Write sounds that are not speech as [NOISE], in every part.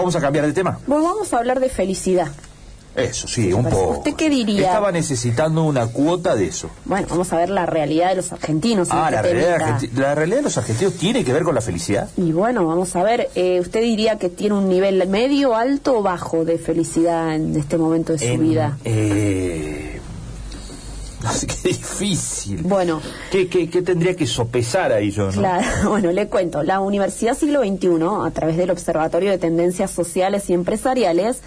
Vamos a cambiar de tema. Bueno, vamos a hablar de felicidad. Eso, sí, un poco. ¿Usted qué diría? Estaba necesitando una cuota de eso. Bueno, vamos a ver la realidad de los argentinos. en Ah, la realidad, argenti- la realidad de los argentinos tiene que ver con la felicidad. Y bueno, vamos a ver, eh, ¿usted diría que tiene un nivel medio, alto o bajo de felicidad en este momento de su En, vida? eh, [LAUGHS] qué difícil. Bueno. ¿Qué, qué, qué tendría que sopesar ahí yo? ¿no? Claro, [LAUGHS] bueno, le cuento. La Universidad Siglo XXI, a través del Observatorio de Tendencias Sociales y Empresariales,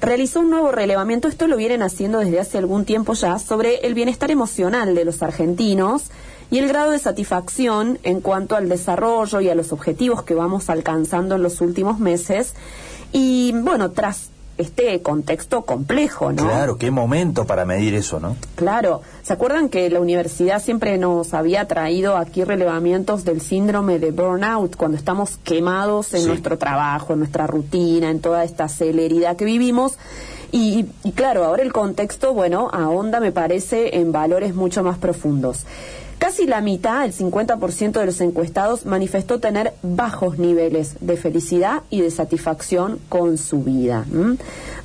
realizó un nuevo relevamiento, esto lo vienen haciendo desde hace algún tiempo ya, sobre el bienestar emocional de los argentinos y el grado de satisfacción en cuanto al desarrollo y a los objetivos que vamos alcanzando en los últimos meses. Y bueno, tras este contexto complejo, ¿no? Claro, qué momento para medir eso, ¿no? Claro, ¿se acuerdan que la universidad siempre nos había traído aquí relevamientos del síndrome de burnout cuando estamos quemados en Sí. nuestro trabajo, en nuestra rutina, en toda esta celeridad que vivimos? Y, y claro, ahora el contexto, bueno, ahonda me parece en valores mucho más profundos. Casi la mitad, el 50% de los encuestados manifestó tener bajos niveles de felicidad y de satisfacción con su vida.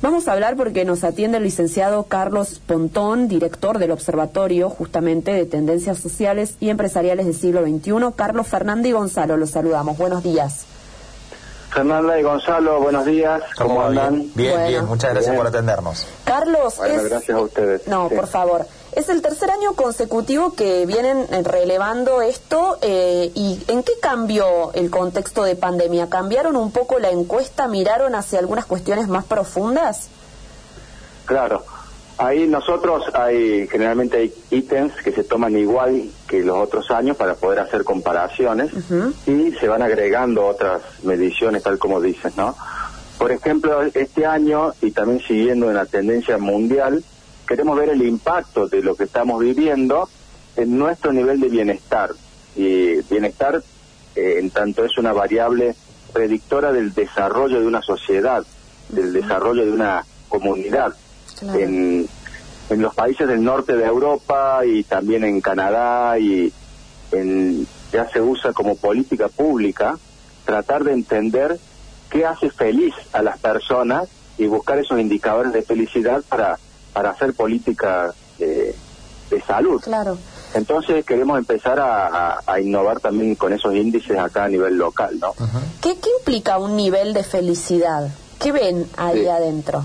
Vamos a hablar porque nos atiende el licenciado Carlos Pontón, director del Observatorio justamente de Tendencias Sociales y Empresariales del siglo XXI. Carlos Fernández y Gonzalo, los saludamos. Buenos días. Fernanda y Gonzalo, buenos días. ¿Cómo, andan? Bien, bien, Bueno. bien. Muchas gracias Bien. por atendernos. Carlos, Bueno, es... gracias a ustedes. No, Sí. por favor. Es el tercer año consecutivo que vienen eh, relevando esto eh, y ¿en qué cambió el contexto de pandemia? ¿Cambiaron un poco la encuesta? ¿Miraron hacia algunas cuestiones más profundas? Claro. Ahí nosotros hay generalmente hay ítems que se toman igual que los otros años para poder hacer comparaciones y se van agregando otras mediciones tal como dices, ¿no? Por ejemplo, este año y también siguiendo en la tendencia mundial, queremos ver el impacto de lo que estamos viviendo en nuestro nivel de bienestar. Y bienestar, eh, en tanto es una variable predictora del desarrollo de una sociedad, del desarrollo de una comunidad. Claro. En, en los países del norte de Europa y también en Canadá y en, ya se usa como política pública tratar de entender qué hace feliz a las personas y buscar esos indicadores de felicidad para, para hacer política eh, de salud. Claro. Entonces queremos empezar a, a- a innovar también con esos índices acá a nivel local, ¿no? ¿Qué, qué implica un nivel de felicidad? ¿Qué ven ahí Sí. adentro?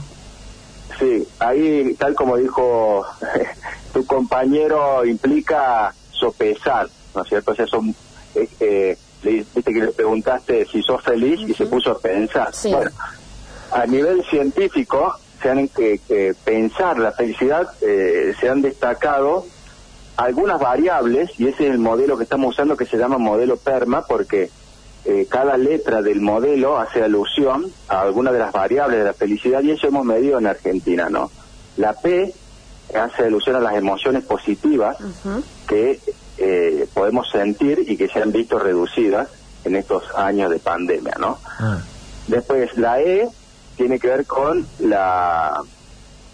Sí, ahí, tal como dijo [LAUGHS] tu compañero, implica sopesar, ¿no es cierto? O sea, son, eh, eh, le, viste que le preguntaste si sos feliz y se puso a pensar. Sí. Bueno, a nivel científico, se han que, que pensar la felicidad, eh, se han destacado algunas variables, y ese es el modelo que estamos usando que se llama modelo PERMA, porque eh, cada letra del modelo hace alusión a alguna de las variables de la felicidad, y eso hemos medido en Argentina, ¿no? La P hace alusión a las emociones positivas que eh, podemos sentir y que se han visto reducidas en estos años de pandemia, ¿no? Después, la E tiene que ver con la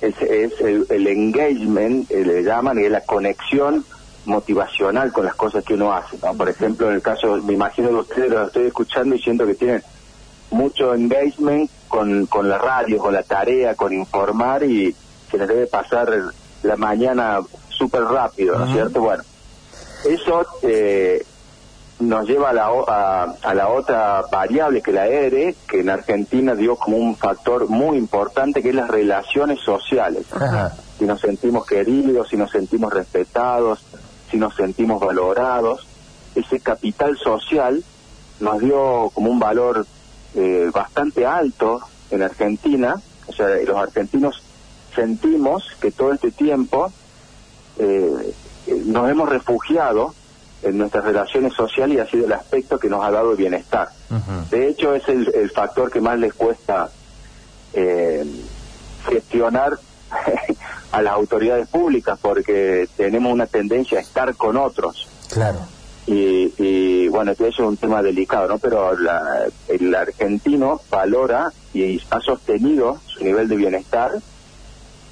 es, es el, el engagement, eh, le llaman, y es la conexión motivacional con las cosas que uno hace. ¿no? Por ejemplo, en el caso, me imagino que ustedes lo estoy escuchando y siento que tienen mucho engagement con, con la radio, con la tarea, con informar y se les debe pasar la mañana súper rápido, ¿no es cierto? Bueno, eso eh, nos lleva a la, a, a la otra variable que la ERE, que en Argentina dio como un factor muy importante, que es las relaciones sociales. Ajá. Si nos sentimos queridos, si nos sentimos respetados, si nos sentimos valorados. Ese capital social nos dio como un valor eh, bastante alto en Argentina. O sea, los argentinos sentimos que todo este tiempo eh, eh, nos hemos refugiado en nuestras relaciones sociales y ha sido el aspecto que nos ha dado bienestar. Ujú. De hecho, es el, el factor que más les cuesta eh, gestionar [LAUGHS] a las autoridades públicas porque tenemos una tendencia a estar con otros. Claro. Y, y, bueno, eso es un tema delicado, ¿no? Pero la- el argentino valora y ha sostenido su nivel de bienestar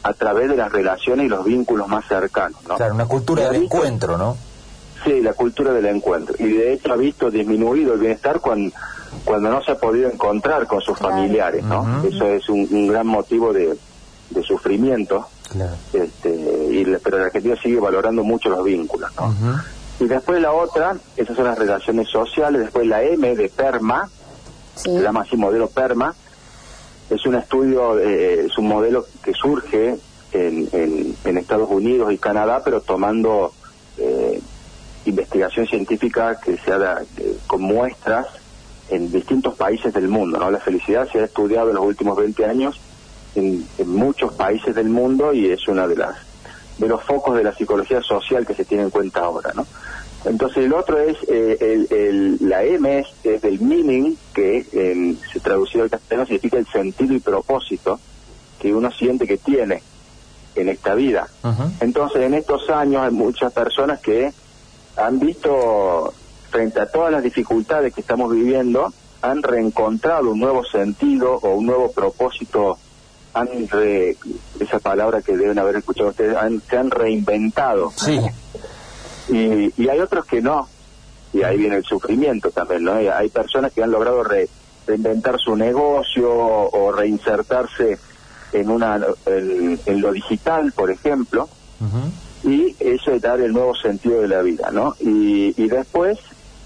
a través de las relaciones y los vínculos más cercanos, ¿no? Claro, una cultura del visto- encuentro, ¿no? Sí, la cultura del encuentro. Y de hecho ha visto disminuido el bienestar cuando, cuando no se ha podido encontrar con sus familiares, ¿no? Eso es un, un gran motivo de, de sufrimiento, Claro. este, y, pero la Argentina sigue valorando mucho los vínculos, ¿no? Y después la otra, esas son las relaciones sociales, después la M de PERMA, Sí. se llama así modelo PERMA, es un estudio, eh, es un modelo que surge en, en- en Estados Unidos y Canadá, pero tomando investigación científica que se haga eh, con muestras en distintos países del mundo. ¿no? La felicidad se ha estudiado en los últimos 20 años en, en muchos países del mundo y es una de las de los focos de la psicología social que se tiene en cuenta ahora, ¿no? Entonces el otro es eh, el, el- la M es, es del meaning que en, se traducido al castellano significa el sentido y propósito que uno siente que tiene en esta vida. Entonces en estos años hay muchas personas que han visto frente a todas las dificultades que estamos viviendo han reencontrado un nuevo sentido o un nuevo propósito han re- esa palabra que deben haber escuchado ustedes han, se han reinventado Sí. y, y hay otros que no. Y ahí viene el sufrimiento también, ¿no? Y hay personas que han logrado re- reinventar su negocio o reinsertarse en, una, en, en lo digital, por ejemplo, Ujú. Y eso es dar el nuevo sentido de la vida, ¿no? Y, y después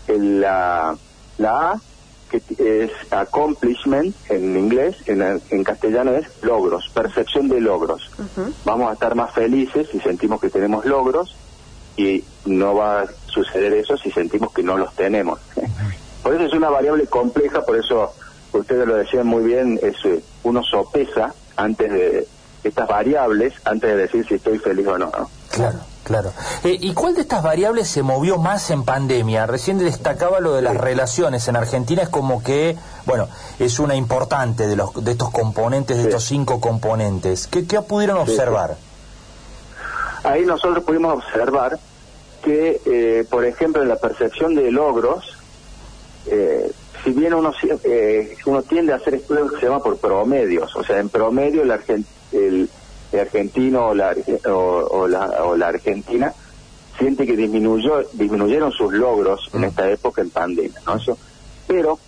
el- la, la A, que es accomplishment en inglés, en, en castellano es logros, percepción de logros vamos a estar más felices si sentimos que tenemos logros y no va a suceder eso si sentimos que no los tenemos. [LAUGHS] Por eso es una variable compleja, por eso ustedes lo decían muy bien, es eh, uno sopesa antes de estas variables, antes de decir si estoy feliz o no. ¿no? Claro, claro. Eh, ¿Y cuál de estas variables se movió más en pandemia? Recién destacaba lo de las relaciones. En Argentina es como que, bueno, es una importante de, los, de estos componentes, de Sí. estos cinco componentes. ¿Qué, qué pudieron sí. observar? Ahí nosotros pudimos observar que, eh, por ejemplo, en la percepción de logros, eh, si bien uno, uno tiende a hacer estudios que se llama por promedios, o sea, en promedio el, argen- el- el argentino o la, o, o la, o la argentina siente que disminuyó, disminuyeron sus logros en esta época en pandemia, ¿no? Eso, pero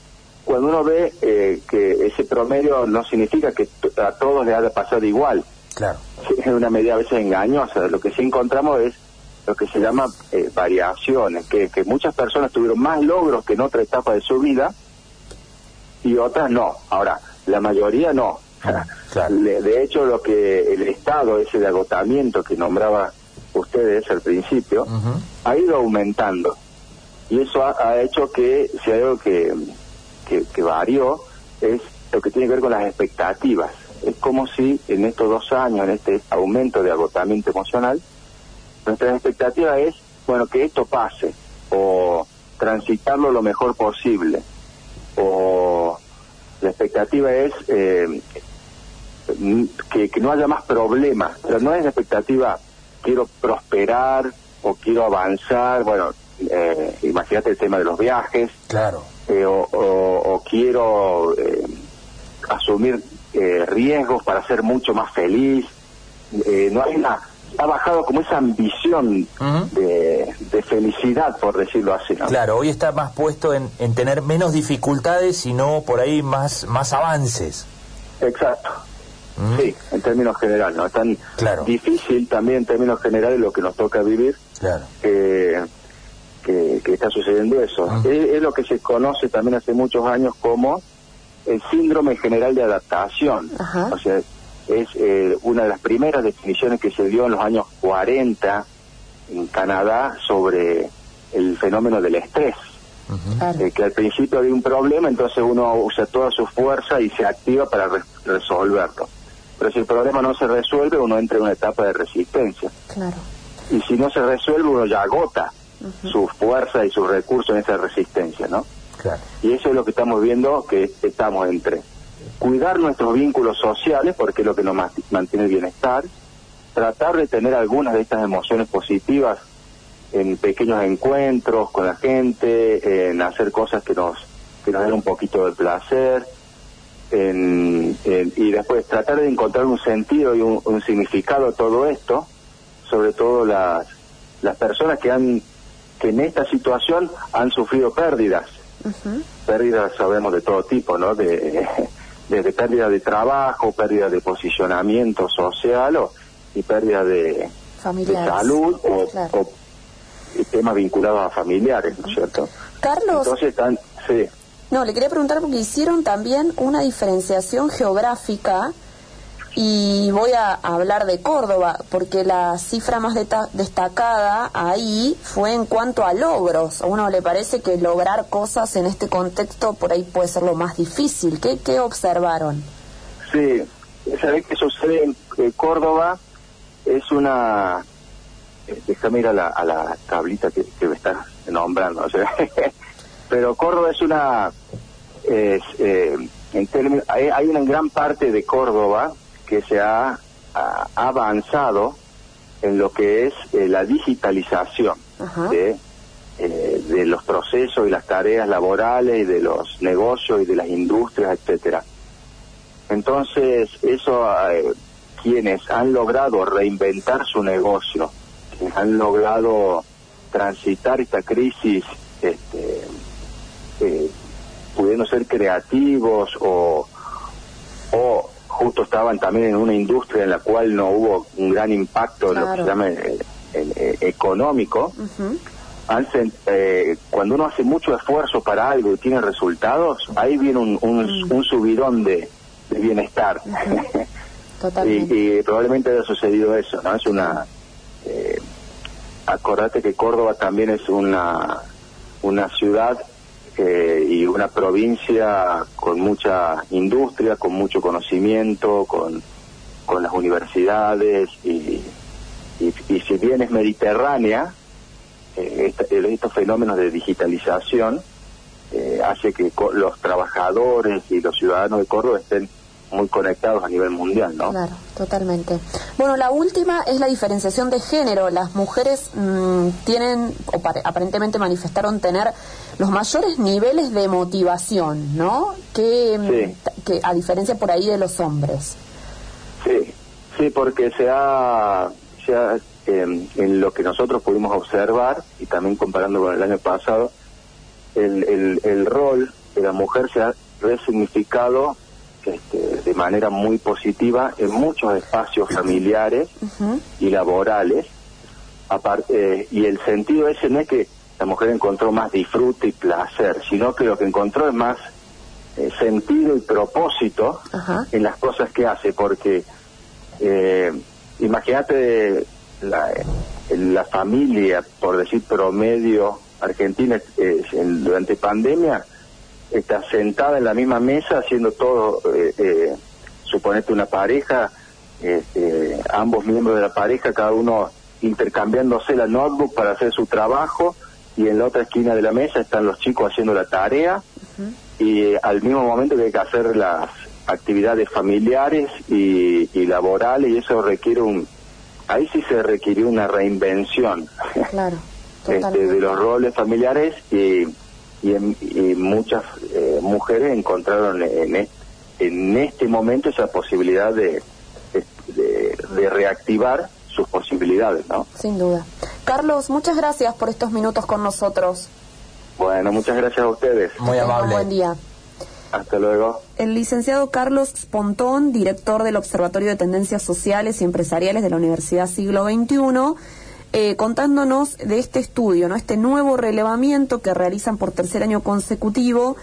cuando uno ve eh, que ese promedio no significa que a todos les haya pasado igual, Claro. Es una medida a veces engañosa. Lo que sí encontramos es lo que se llama eh, variaciones, que, que muchas personas tuvieron más logros que en otra etapa de su vida y otras no. Ahora, la mayoría no. [LAUGHS] Claro. Le- De hecho, lo que el estado ese de agotamiento que nombraba ustedes al principio, ha ido aumentando. Y eso ha, ha hecho que, si hay algo que, que, que varió, es lo que tiene que ver con las expectativas. Es como si en estos dos años, en este aumento de agotamiento emocional, nuestra expectativa es, bueno, que esto pase, o transitarlo lo mejor posible, o la expectativa es eh, que, que no haya más problemas, pero no es la expectativa quiero prosperar o quiero avanzar, bueno, eh, imagínate el tema de los viajes, Claro. eh, o, o- o quiero eh, asumir eh, riesgos para ser mucho más feliz. Eh, no hay una, ha bajado como esa ambición de, de felicidad, por decirlo así. ¿no? Claro, hoy está más puesto en, en tener menos dificultades y no por ahí más, más avances. Exacto. Mm. Sí, en términos generales, ¿no? Es tan Claro. difícil también en términos generales lo que nos toca vivir Claro. que, que, que está sucediendo eso. Ah. Es, es lo que se conoce también hace muchos años como el síndrome general de adaptación. Ajá. O sea, es eh, una de las primeras definiciones que se dio en los años 40 en Canadá sobre el fenómeno del estrés. Eh, que al principio había un problema, entonces uno usa toda su fuerza y se activa para re- resolverlo. Pero si el problema no se resuelve, uno entra en una etapa de resistencia. Claro. Y si no se resuelve, uno ya agota su fuerza y sus recursos en esa resistencia, ¿no? Claro. Y eso es lo que estamos viendo, que estamos entre cuidar nuestros vínculos sociales, porque es lo que nos ma- mantiene el bienestar, tratar de tener algunas de estas emociones positivas en pequeños encuentros con la gente, en hacer cosas que nos, que nos den un poquito de placer, en- en- y después tratar de encontrar un sentido y un, un significado a todo esto, sobre todo las, las personas que han que en esta situación han sufrido pérdidas. Pérdidas sabemos de todo tipo, ¿no? De, [LAUGHS] desde pérdida de trabajo, pérdida de posicionamiento social o, y pérdida de, salud o, temas vinculados a familiares, ¿no es cierto? Carlos. Entonces, sí. No, le quería preguntar porque hicieron también una diferenciación geográfica y voy a hablar de Córdoba, porque la cifra más destacada ahí fue en cuanto a logros. A uno le parece que lograr cosas en este contexto por ahí puede ser lo más difícil. ¿Qué, qué observaron? Sí, ¿sabés qué sucede en Córdoba? Es una... Eh, déjame ir a la, a la tablita que, me está nombrando. [LAUGHS] [LAUGHS] pero Córdoba es una... Eh, en términos, hay una gran parte de Córdoba que se ha, avanzado en lo que es eh, la digitalización de, eh, de los procesos y las tareas laborales y de los negocios y de las industrias, etcétera. Entonces, eso eh, quienes han logrado reinventar su negocio, quienes han logrado transitar esta crisis, este, pudiendo ser creativos o, o justo estaban también en una industria en la cual no hubo un gran impacto en lo que se llama el, económico. eh, cuando uno hace mucho esfuerzo para algo y tiene resultados, ahí viene un, un, subidón de, bienestar. [LAUGHS] y, probablemente haya sucedido eso, ¿no? Es una... Eh, acordate que Córdoba también es una, una ciudad y una provincia con mucha industria, con mucho conocimiento, con, con las universidades y, y, si bien es mediterránea, eh, estos fenómenos de digitalización eh, hace que los trabajadores y los ciudadanos de Córdoba estén muy conectados a nivel mundial, ¿no? Claro, totalmente. Bueno, la última es la diferenciación de género. Las mujeres mm, tienen, o aparentemente manifestaron tener los mayores niveles de motivación, ¿no? Que, mm, que a diferencia por ahí de los hombres. Sí, sí, porque se ha, se em, en lo que nosotros pudimos observar y también comparando con el año pasado, el, el, el rol de la mujer se ha resignificado este, de manera muy positiva en muchos espacios familiares y laborales. Aparte, y el sentido ese no es que la mujer encontró más disfrute y placer, sino que lo que encontró es más eh, sentido y propósito en las cosas que hace, porque eh, imagínate la, la, familia, por decir promedio argentina, eh, durante pandemia, está sentada en la misma mesa haciendo todo, eh, eh, suponete una pareja, este, ambos miembros de la pareja, cada uno intercambiándose la notebook para hacer su trabajo y en la otra esquina de la mesa están los chicos haciendo la tarea y eh, al mismo momento que hay que hacer las actividades familiares y, laborales y eso requiere un ahí sí se requirió una reinvención. [LAUGHS] Este, de los roles familiares y y, muchas eh, mujeres encontraron en, en este momento esa posibilidad de, de, reactivar sus posibilidades, ¿no? Sin duda. Carlos, muchas gracias por estos minutos con nosotros. Bueno, muchas gracias a ustedes. Muy amable. Buen día. Hasta luego. El licenciado Carlos Pontón, director del Observatorio de Tendencias Sociales y Empresariales de la Universidad Siglo XXI, eh, contándonos de este estudio, no este nuevo relevamiento que realizan por tercer año consecutivo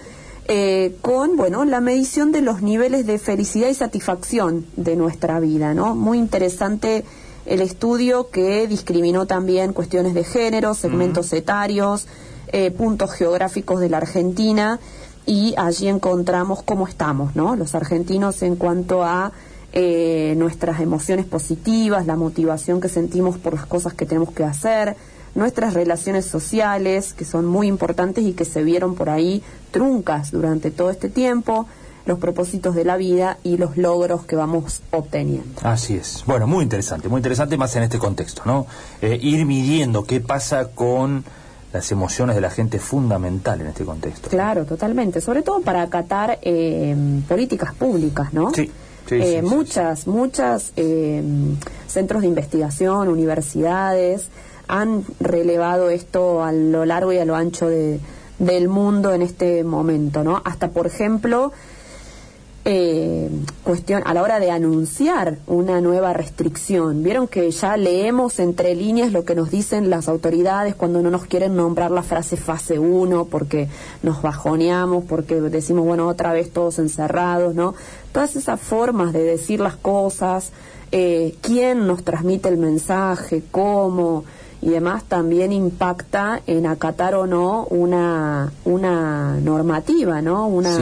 eh, con bueno la medición de los niveles de felicidad y satisfacción de nuestra vida, ¿no? Muy interesante el estudio que discriminó también cuestiones de género, segmentos etarios, eh, puntos geográficos de la Argentina y allí encontramos cómo estamos, ¿no? Los argentinos en cuanto a eh, nuestras emociones positivas, la motivación que sentimos por las cosas que tenemos que hacer, nuestras relaciones sociales, que son muy importantes y que se vieron por ahí truncas durante todo este tiempo, los propósitos de la vida y los logros que vamos obteniendo. Así es. Bueno, muy interesante, muy interesante más en este contexto, ¿no? Eh, ir midiendo qué pasa con las emociones de la gente fundamental en este contexto. Claro, totalmente. Sobre todo para acatar eh, políticas públicas, ¿no? Sí. Eh, muchas, muchas eh, centros de investigación, universidades han relevado esto a lo largo y a lo ancho de, del mundo en este momento, ¿no? Hasta, por ejemplo, eh, cuestión a la hora de anunciar una nueva restricción. Vieron que ya leemos entre líneas lo que nos dicen las autoridades cuando no nos quieren nombrar la frase fase 1 porque nos bajoneamos, porque decimos, bueno, otra vez todos encerrados, ¿no? Todas esas formas de decir las cosas, eh, quién nos transmite el mensaje, cómo y demás también impacta en acatar o no una, una normativa, ¿no? Una,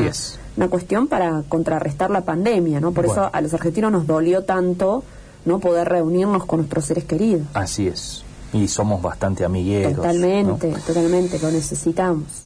una cuestión para contrarrestar la pandemia, ¿no? Por eso a los argentinos nos dolió tanto no poder reunirnos con nuestros seres queridos. Así es. Y somos bastante amigueros. Totalmente, totalmente, lo necesitamos.